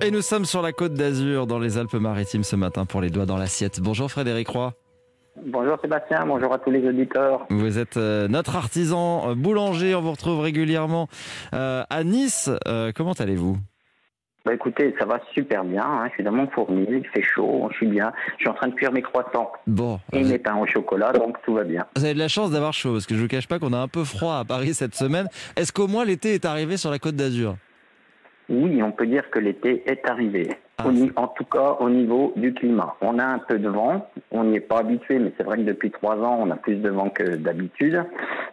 Et nous sommes sur la côte d'Azur, dans les Alpes-Maritimes ce matin pour les doigts dans l'assiette. Bonjour Frédéric Roy. Bonjour Sébastien, bonjour à tous les auditeurs. Vous êtes euh, notre artisan euh, boulanger, on vous retrouve régulièrement euh, à Nice. Comment allez-vous? Bah écoutez, ça va super bien, hein. je suis dans mon fournil, il fait chaud, je suis bien, je suis en train de cuire mes croissants Bon, et mes pains au chocolat, donc tout va bien. vous avez de la chance d'avoir chaud, parce que je vous cache pas qu'on a un peu froid à Paris cette semaine. Est-ce qu'au moins l'été est arrivé sur la côte d'Azur? Oui, on peut dire que l'été est arrivé, Ah, Au en tout cas au niveau du climat. On a un peu de vent, on n'y est pas habitué, mais c'est vrai que depuis trois ans, on a plus de vent que d'habitude.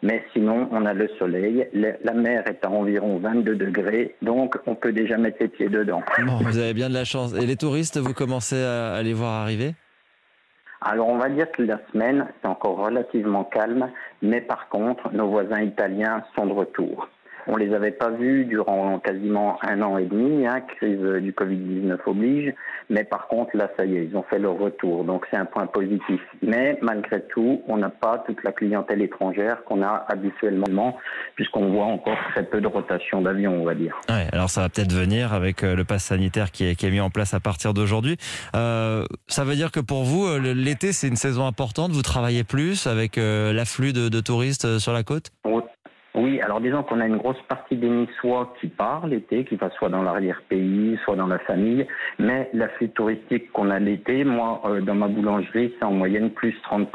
Mais sinon, on a le soleil, la mer est à environ 22 degrés, donc on peut déjà mettre les pieds dedans. Bon, vous avez bien de la chance. Et les touristes, vous commencez à les voir arriver? Alors on va dire que la semaine, c'est encore relativement calme, mais par contre, nos voisins italiens sont de retour. On les avait pas vus durant quasiment un an et demi, hein, crise du Covid-19 oblige, mais par contre, là, ça y est, ils ont fait leur retour, donc c'est un point positif. Mais malgré tout, on n'a pas toute la clientèle étrangère qu'on a habituellement, puisqu'on voit encore très peu de rotation d'avions, on va dire. Ouais, alors ça va peut-être venir avec euh, le pass sanitaire qui est, mis en place à partir d'aujourd'hui. Euh, ça veut dire que pour vous, euh, l'été, c'est une saison importante. Vous travaillez plus avec l'afflux de, touristes sur la côte? Oui, alors disons qu'on a une grosse partie des Niçois qui part l'été, qui va soit dans l'arrière-pays, soit dans la famille, mais l'afflux touristique qu'on a l'été, moi, euh, dans ma boulangerie, c'est en moyenne plus 30%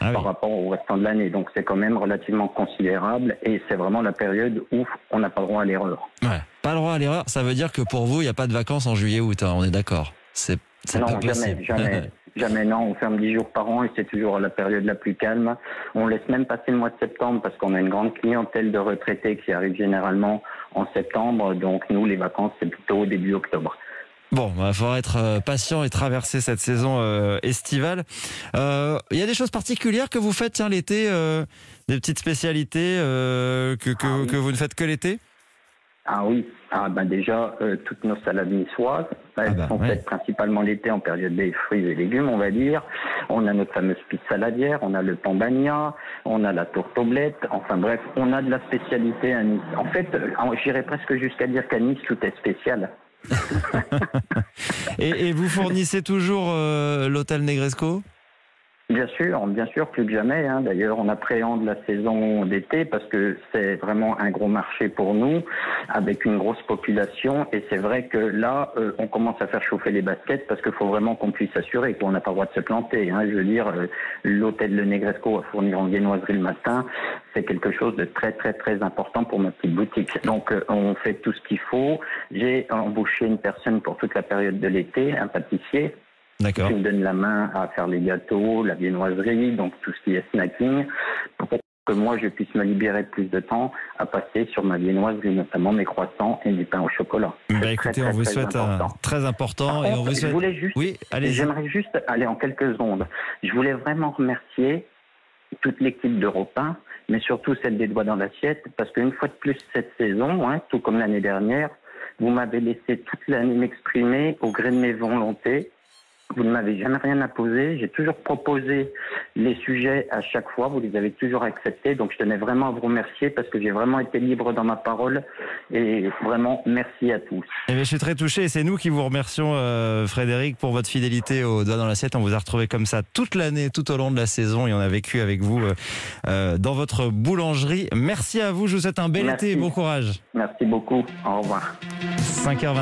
Ah oui. par rapport au restant de l'année. Donc c'est quand même relativement considérable et c'est vraiment la période où on n'a pas le droit à l'erreur. Ouais. Pas le droit à l'erreur. Ça veut dire que pour vous, il n'y a pas de vacances en juillet-août. hein, on est d'accord. C'est c'est Non, pas jamais, possible. jamais. Jamais, non. On ferme 10 jours par an et c'est toujours la période la plus calme. On laisse même passer le mois de septembre parce qu'on a une grande clientèle de retraités qui arrive généralement en septembre. Donc, nous, les vacances, c'est plutôt au début octobre. Bon, il va falloir être euh, patient et traverser cette saison euh, estivale. Euh, Il y a des choses particulières que vous faites l'été, euh, des petites spécialités euh, que, que, Ah que vous ne faites que l'été? Ah oui, ah ben déjà, euh, toutes nos salades niçoises, elles Ah bah, sont ouais. faites principalement l'été en période des fruits et légumes, on va dire. On a notre fameuse pizza saladière, on a le pambagna, on a la tourte oblette, enfin bref, on a de la spécialité à Nice. En fait, euh, j'irais presque jusqu'à dire qu'à Nice, tout est spécial. et, et vous fournissez toujours euh, l'hôtel Negresco? Bien sûr, bien sûr, plus que jamais. hein. D'ailleurs, on appréhende la saison d'été parce que c'est vraiment un gros marché pour nous, avec une grosse population. Et c'est vrai que là, euh, on commence à faire chauffer les baskets parce qu'il faut vraiment qu'on puisse s'assurer qu'on n'a pas le droit de se planter. hein. Je veux dire, euh, l'hôtel de Negresco à fournir en viennoiserie le matin, c'est quelque chose de très très très important pour ma petite boutique. Donc, euh, on fait tout ce qu'il faut. J'ai embauché une personne pour toute la période de l'été, un pâtissier D'accord. qui me donne la main à faire les gâteaux, la viennoiserie, donc tout ce qui est snacking, pour que moi je puisse me libérer plus de temps à passer sur ma viennoiserie, notamment mes croissants et du pain au chocolat. Bah écoutez, très, on vous très, souhaite très un important. très important Par et on vous je souhaite. voulais juste, Oui, j'aimerais juste aller en quelques secondes. Je voulais vraiment remercier toute l'équipe d'Europe 1, mais surtout celle des doigts dans l'assiette, parce qu'une fois de plus cette saison, hein, tout comme l'année dernière, vous m'avez laissé toute l'année m'exprimer au gré de mes volontés. Vous ne m'avez jamais rien imposé. J'ai toujours proposé les sujets à chaque fois. Vous les avez toujours acceptés. Donc, je tenais vraiment à vous remercier parce que j'ai vraiment été libre dans ma parole. Et vraiment, merci à tous. Eh bien, je suis très touché c'est nous qui vous remercions, euh, Frédéric, pour votre fidélité au doigt dans l'assiette. On vous a retrouvé comme ça toute l'année, tout au long de la saison et on a vécu avec vous euh, euh, dans votre boulangerie. Merci à vous. Je vous souhaite un bel Merci. été et bon courage. Merci beaucoup. Au revoir. 5h20.